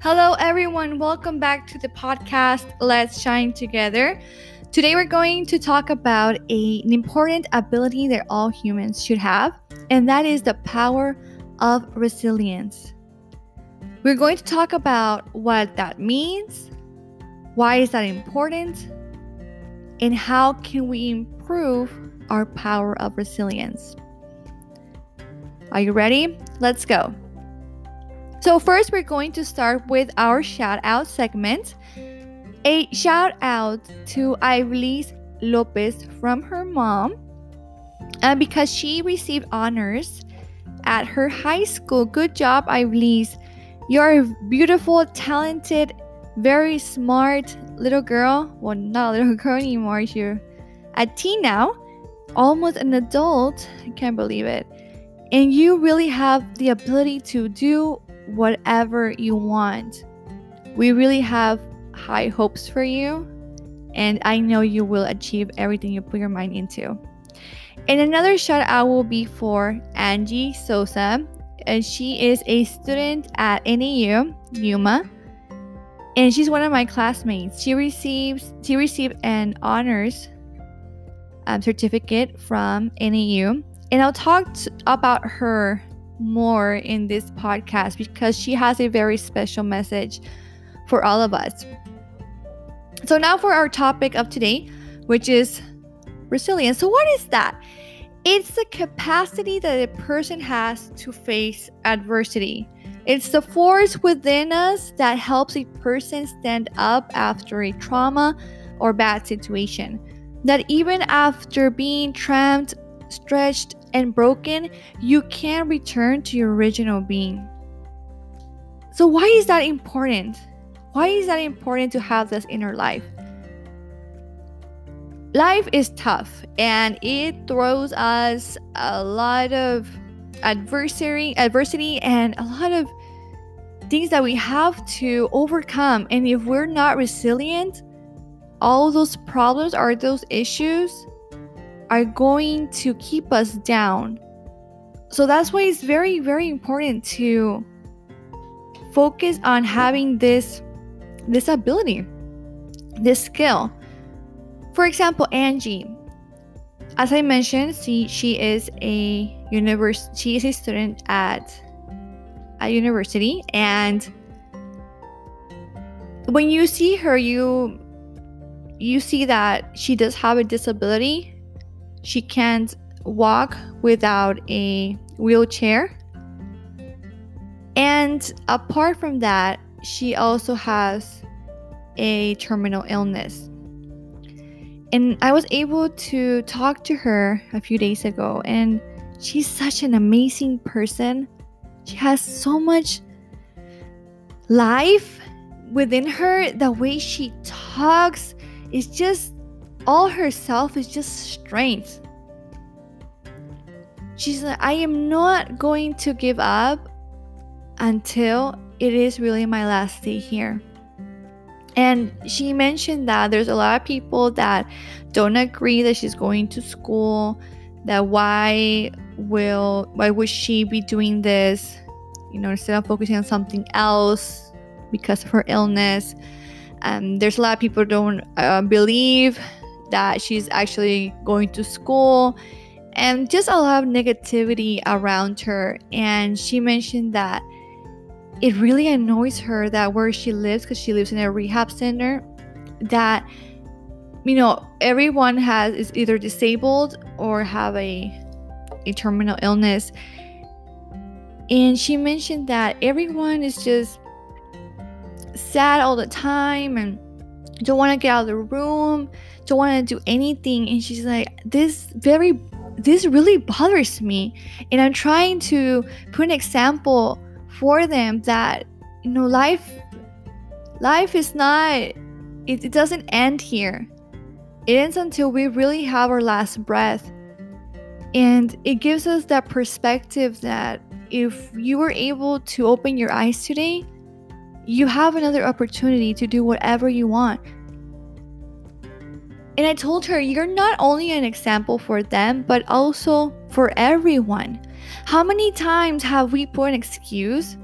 Hello, everyone. Welcome back to the podcast Let's Shine Together. Today, we're going to talk about a, an important ability that all humans should have, and that is the power of resilience. We're going to talk about what that means, why is that important, and how can we improve our power of resilience. Are you ready? Let's go. So, first, we're going to start with our shout out segment. A shout out to Ivelise Lopez from her mom uh, because she received honors at her high school. Good job, Ivelise. You're a beautiful, talented, very smart little girl. Well, not a little girl anymore. You're a teen now, almost an adult. I can't believe it. And you really have the ability to do whatever you want. We really have high hopes for you, and I know you will achieve everything you put your mind into. And another shout out will be for Angie Sosa, and she is a student at NAU, Yuma, and she's one of my classmates. She receives she received an honors um, certificate from NAU, and I'll talk t- about her more in this podcast because she has a very special message for all of us. So, now for our topic of today, which is resilience. So, what is that? It's the capacity that a person has to face adversity. It's the force within us that helps a person stand up after a trauma or bad situation. That even after being trapped, stretched, and broken, you can return to your original being. So, why is that important? Why is that important to have this inner life? Life is tough and it throws us a lot of adversity, adversity and a lot of things that we have to overcome. And if we're not resilient, all those problems or those issues are going to keep us down. So that's why it's very, very important to focus on having this this ability, this skill. For example, Angie, as I mentioned, she, she is a university she is a student at a university and when you see her you you see that she does have a disability she can't walk without a wheelchair. And apart from that, she also has a terminal illness. And I was able to talk to her a few days ago, and she's such an amazing person. She has so much life within her. The way she talks is just all herself is just strength. She's like, I am not going to give up until it is really my last day here. And she mentioned that there's a lot of people that don't agree that she's going to school, that why will why would she be doing this, you know, instead of focusing on something else because of her illness. Um, there's a lot of people don't uh, believe that she's actually going to school and just a lot of negativity around her. And she mentioned that it really annoys her that where she lives, because she lives in a rehab center, that you know everyone has is either disabled or have a a terminal illness. And she mentioned that everyone is just sad all the time and don't want to get out of the room, don't want to do anything. And she's like, this very, this really bothers me. And I'm trying to put an example for them that, you know, life, life is not, it, it doesn't end here. It ends until we really have our last breath. And it gives us that perspective that if you were able to open your eyes today, you have another opportunity to do whatever you want. And I told her, you're not only an example for them, but also for everyone. How many times have we put an excuse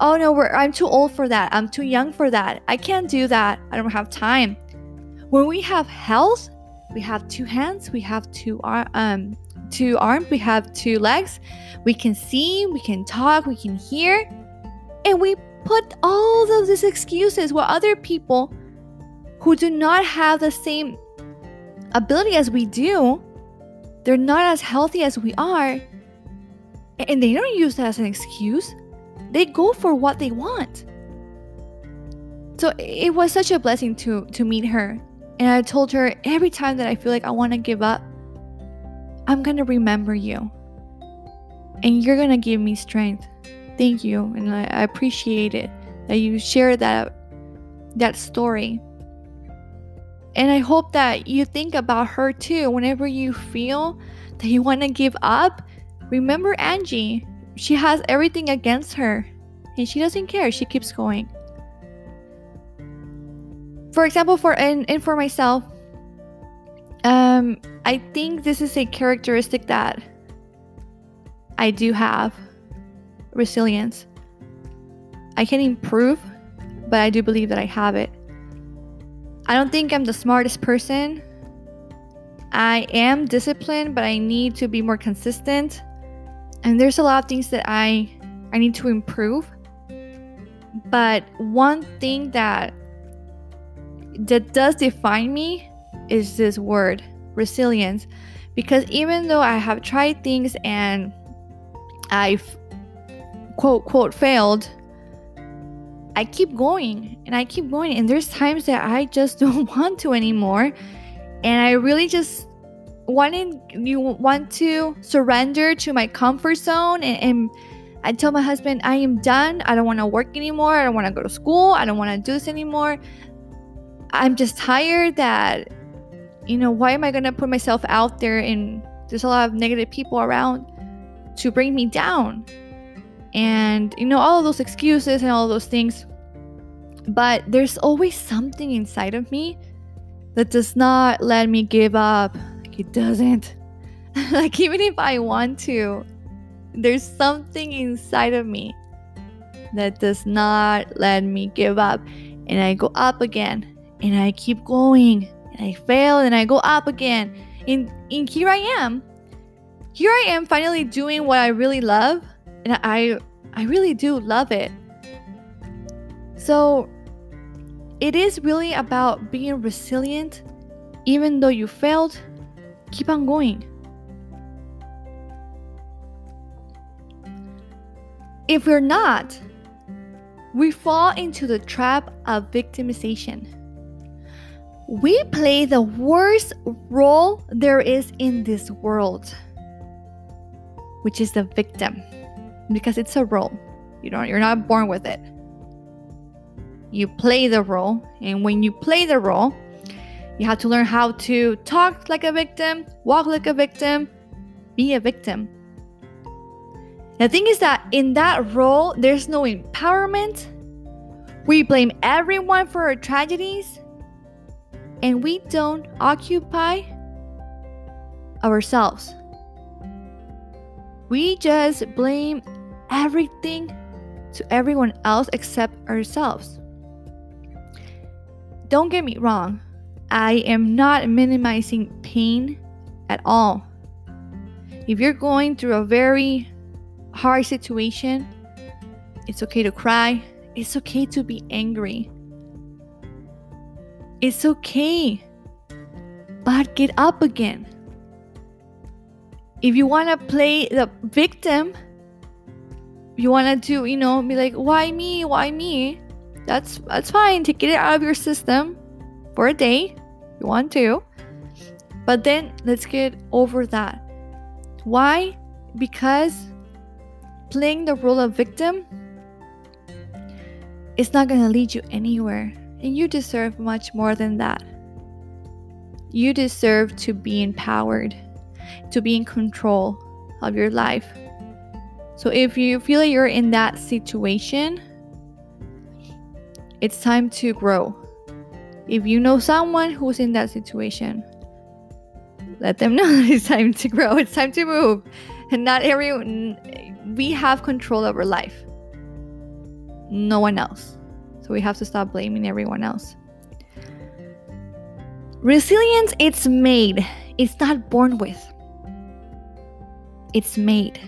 oh no, I'm too old for that. I'm too young for that. I can't do that. I don't have time. When we have health, we have two hands, we have two um two arms, we have two legs. We can see, we can talk, we can hear, and we put all of these excuses where other people who do not have the same ability as we do, they're not as healthy as we are, and they don't use that as an excuse. They go for what they want. So it was such a blessing to to meet her. And I told her every time that I feel like I want to give up, I'm going to remember you. And you're going to give me strength. Thank you. And I, I appreciate it that you shared that that story. And I hope that you think about her too. Whenever you feel that you want to give up, remember Angie. She has everything against her and she doesn't care. She keeps going. For example, for and, and for myself, um, I think this is a characteristic that I do have resilience. I can improve, but I do believe that I have it. I don't think I'm the smartest person. I am disciplined, but I need to be more consistent. And there's a lot of things that I I need to improve. But one thing that that does define me is this word, resilience. Because even though I have tried things and I've quote quote failed, I keep going and I keep going. And there's times that I just don't want to anymore. And I really just wanted you want to surrender to my comfort zone and, and I tell my husband I am done. I don't want to work anymore. I don't want to go to school. I don't want to do this anymore. I'm just tired that you know, why am I going to put myself out there and there's a lot of negative people around to bring me down? And you know, all those excuses and all those things. But there's always something inside of me that does not let me give up. Like it doesn't. like even if I want to, there's something inside of me that does not let me give up. And I go up again and I keep going and I fail and I go up again. And, and here I am. Here I am finally doing what I really love. And I I really do love it. So it is really about being resilient. Even though you failed, keep on going. If we're not, we fall into the trap of victimization. We play the worst role there is in this world, which is the victim, because it's a role. You know, you're not born with it. You play the role, and when you play the role, you have to learn how to talk like a victim, walk like a victim, be a victim. The thing is that in that role, there's no empowerment. We blame everyone for our tragedies, and we don't occupy ourselves. We just blame everything to everyone else except ourselves. Don't get me wrong, I am not minimizing pain at all. If you're going through a very hard situation, it's okay to cry, it's okay to be angry. It's okay. But get up again. If you want to play the victim, you want to do, you know, be like, why me? Why me? That's that's fine to get it out of your system for a day. You want to. But then let's get over that. Why? Because playing the role of victim is not going to lead you anywhere. And you deserve much more than that. You deserve to be empowered, to be in control of your life. So if you feel like you're in that situation, it's time to grow. If you know someone who's in that situation, let them know it's time to grow. It's time to move. And not everyone, we have control over life. no one else. So we have to stop blaming everyone else. Resilience, it's made, it's not born with. It's made.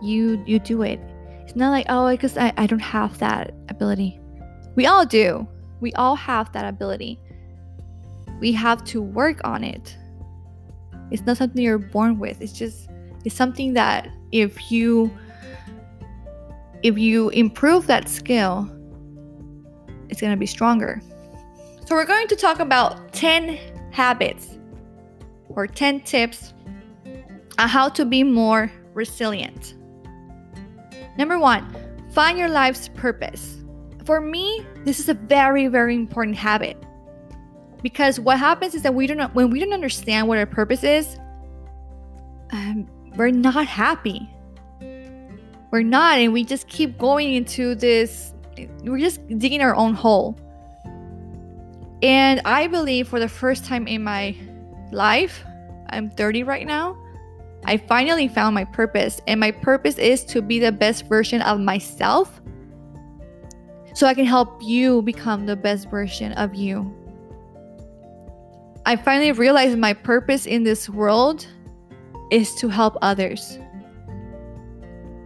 You you do it. It's not like, oh, because I, I don't have that ability. We all do. We all have that ability. We have to work on it. It's not something you're born with. It's just it's something that if you if you improve that skill, it's going to be stronger. So we're going to talk about 10 habits or 10 tips on how to be more resilient. Number 1, find your life's purpose. For me, this is a very very important habit. Because what happens is that we don't when we don't understand what our purpose is, um, we're not happy. We're not, and we just keep going into this. We're just digging our own hole. And I believe for the first time in my life, I'm 30 right now, I finally found my purpose. And my purpose is to be the best version of myself so I can help you become the best version of you. I finally realized my purpose in this world is to help others.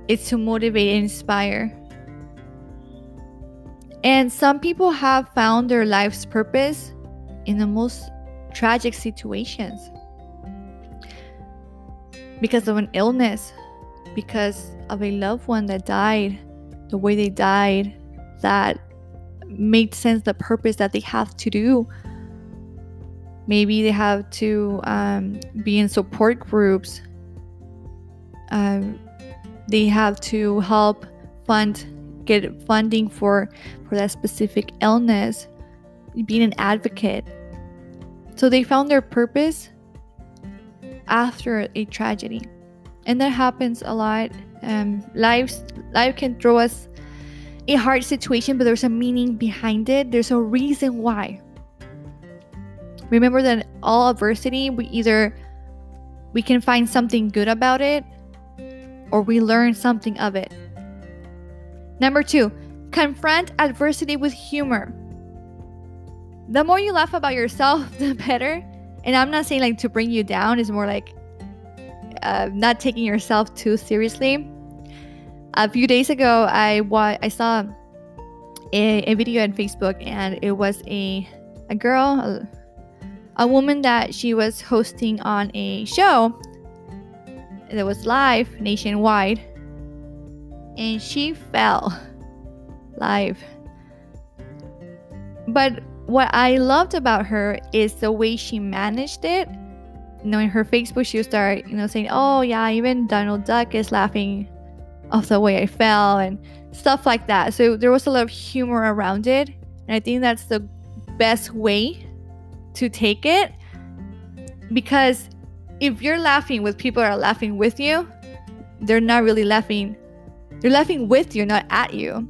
It's to motivate and inspire. And some people have found their life's purpose in the most tragic situations because of an illness, because of a loved one that died, the way they died, that made sense the purpose that they have to do. Maybe they have to um, be in support groups. Um, they have to help fund get funding for for that specific illness being an advocate. So they found their purpose after a tragedy and that happens a lot um, life life can throw us a hard situation but there's a meaning behind it there's a reason why Remember that all adversity, we either we can find something good about it or we learn something of it. Number 2, confront adversity with humor. The more you laugh about yourself, the better. And I'm not saying like to bring you down, it's more like uh, not taking yourself too seriously. A few days ago, I wa- I saw a, a video on Facebook, and it was a a girl, a woman that she was hosting on a show that was live nationwide and she fell live. But what I loved about her is the way she managed it. You know, in her Facebook, she would start, you know, saying, "Oh yeah, even Donald Duck is laughing of the way I fell and stuff like that." So there was a lot of humor around it, and I think that's the best way to take it because if you're laughing with people that are laughing with you, they're not really laughing. They're laughing with you, not at you.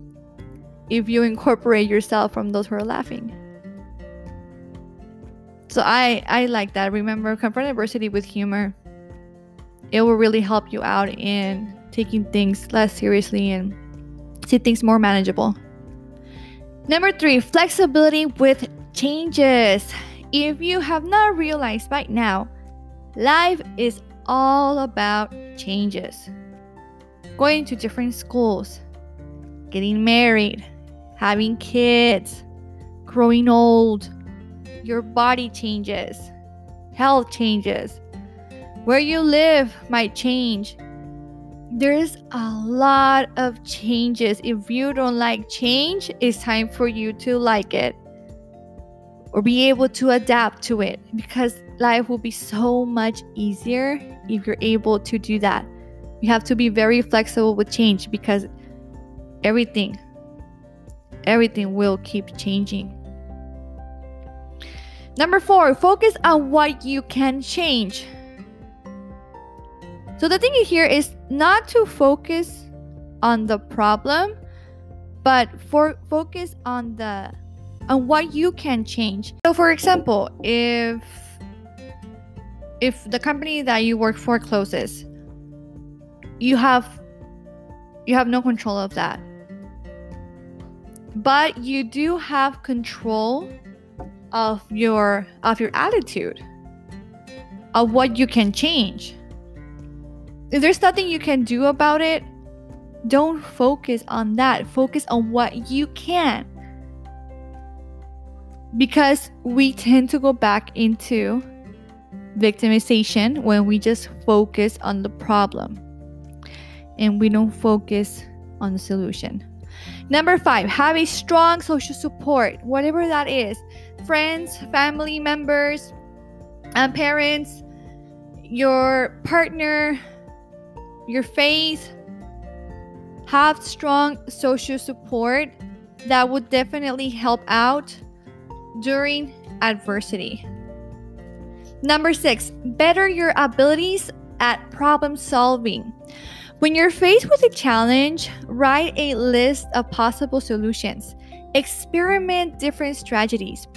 If you incorporate yourself from those who are laughing. So I I like that. Remember, confront adversity with humor. It will really help you out in taking things less seriously and see things more manageable. Number three, flexibility with changes. If you have not realized by now, life is all about changes. Going to different schools, getting married, having kids, growing old, your body changes, health changes, where you live might change. There's a lot of changes. If you don't like change, it's time for you to like it or be able to adapt to it because life will be so much easier if you're able to do that. You have to be very flexible with change because everything everything will keep changing. Number 4, focus on what you can change. So the thing here is not to focus on the problem, but for focus on the and what you can change. So for example, if if the company that you work for closes, you have you have no control of that. but you do have control of your of your attitude of what you can change. If there's nothing you can do about it don't focus on that. Focus on what you can. Because we tend to go back into victimization when we just focus on the problem and we don't focus on the solution. Number five, have a strong social support, whatever that is friends, family members, and uh, parents, your partner, your faith. Have strong social support that would definitely help out during adversity. Number six, better your abilities at problem solving. When you're faced with a challenge, write a list of possible solutions. Experiment different strategies.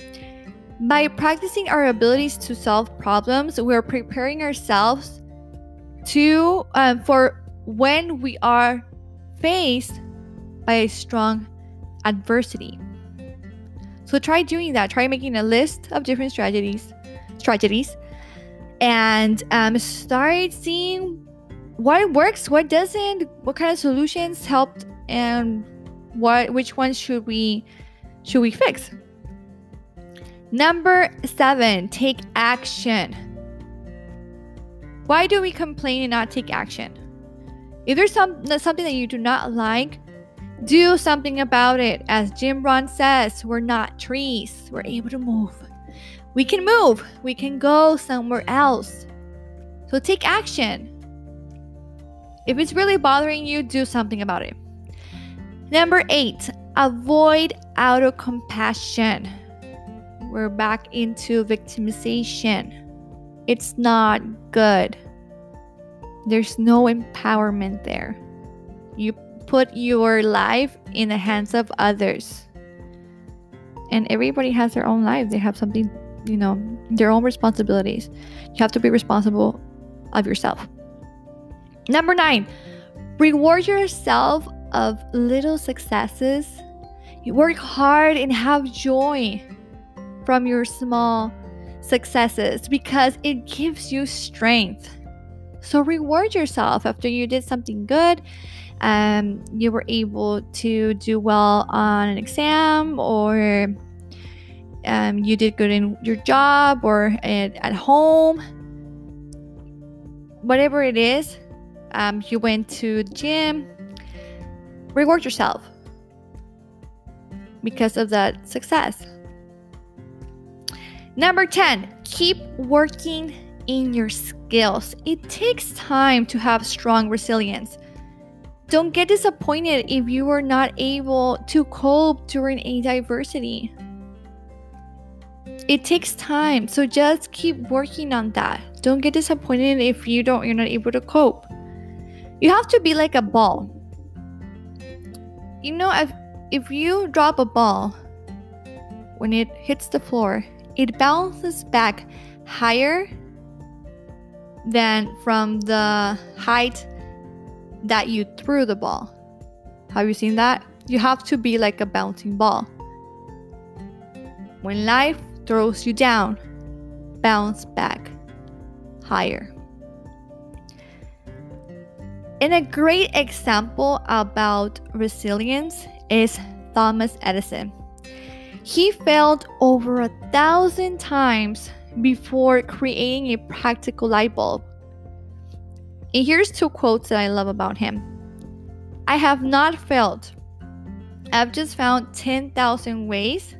By practicing our abilities to solve problems, we're preparing ourselves to um, for when we are faced by a strong adversity. So try doing that. Try making a list of different strategies, strategies, and um, start seeing what works, what doesn't, what kind of solutions helped, and what which ones should we should we fix. Number seven, take action. Why do we complain and not take action? If there's some, something that you do not like, do something about it. As Jim Rohn says, we're not trees, we're able to move. We can move, we can go somewhere else. So take action. If it's really bothering you, do something about it. Number eight, avoid auto compassion. We're back into victimization. It's not good. There's no empowerment there. You put your life in the hands of others. And everybody has their own life. They have something, you know, their own responsibilities. You have to be responsible of yourself. Number nine, reward yourself of little successes. You work hard and have joy from your small successes because it gives you strength. So reward yourself after you did something good. Um, you were able to do well on an exam, or um, you did good in your job or at, at home. Whatever it is, um, you went to the gym, reward yourself because of that success. Number 10, keep working in your skills. It takes time to have strong resilience. Don't get disappointed if you are not able to cope during a diversity. It takes time, so just keep working on that. Don't get disappointed if you don't you're not able to cope. You have to be like a ball. You know, if, if you drop a ball, when it hits the floor, it bounces back higher than from the height that you threw the ball. Have you seen that? You have to be like a bouncing ball. When life throws you down, bounce back higher. And a great example about resilience is Thomas Edison. He failed over a thousand times before creating a practical light bulb. And here's two quotes that I love about him I have not failed. I've just found 10,000 ways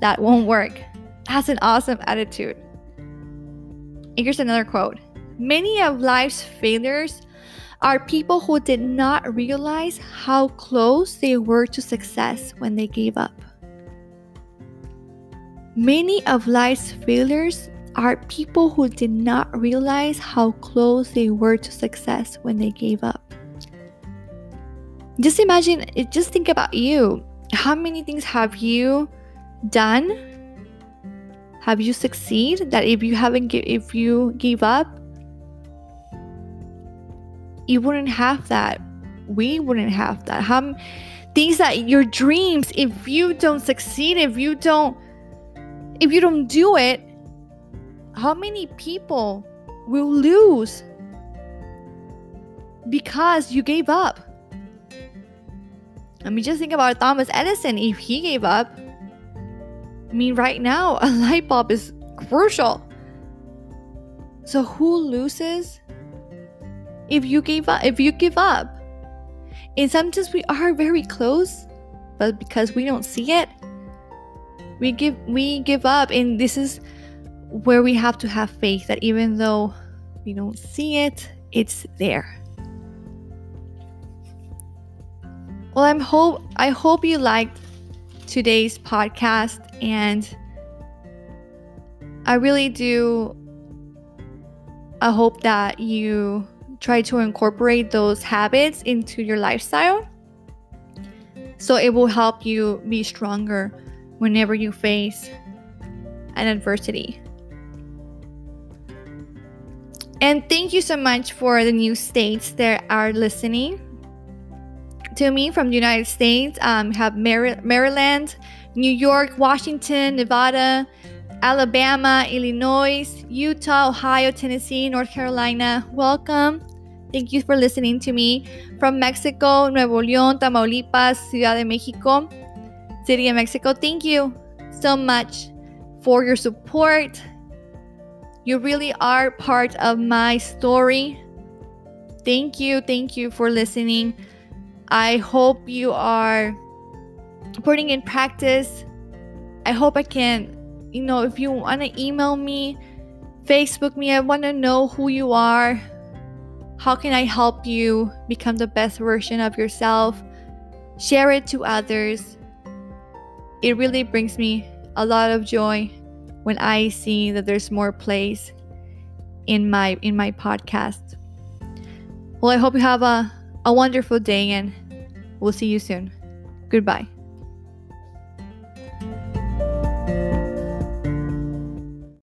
that won't work. That's an awesome attitude. And here's another quote Many of life's failures are people who did not realize how close they were to success when they gave up. Many of life's failures are people who did not realize how close they were to success when they gave up. Just imagine, just think about you. How many things have you done? Have you succeed that if you haven't if you gave up, you wouldn't have that. We wouldn't have that. How things that your dreams if you don't succeed if you don't if you don't do it how many people will lose because you gave up I mean, just think about Thomas Edison. If he gave up, I mean, right now, a light bulb is crucial. So who loses if you give up? If you give up, and sometimes we are very close, but because we don't see it, we give we give up, and this is where we have to have faith that even though we don't see it, it's there. Well, I'm hope I hope you liked today's podcast and I really do I hope that you try to incorporate those habits into your lifestyle so it will help you be stronger whenever you face an adversity. And thank you so much for the new states that are listening to me from the United States. Um, have Maryland, New York, Washington, Nevada, Alabama, Illinois, Utah, Ohio, Tennessee, North Carolina. Welcome. Thank you for listening to me from Mexico, Nuevo León, Tamaulipas, Ciudad de Mexico, City of Mexico. Thank you so much for your support. You really are part of my story. Thank you. Thank you for listening. I hope you are putting in practice. I hope I can, you know, if you want to email me, Facebook me, I want to know who you are. How can I help you become the best version of yourself? Share it to others. It really brings me a lot of joy when I see that there's more plays in my in my podcast. Well, I hope you have a a wonderful day and we'll see you soon. Goodbye.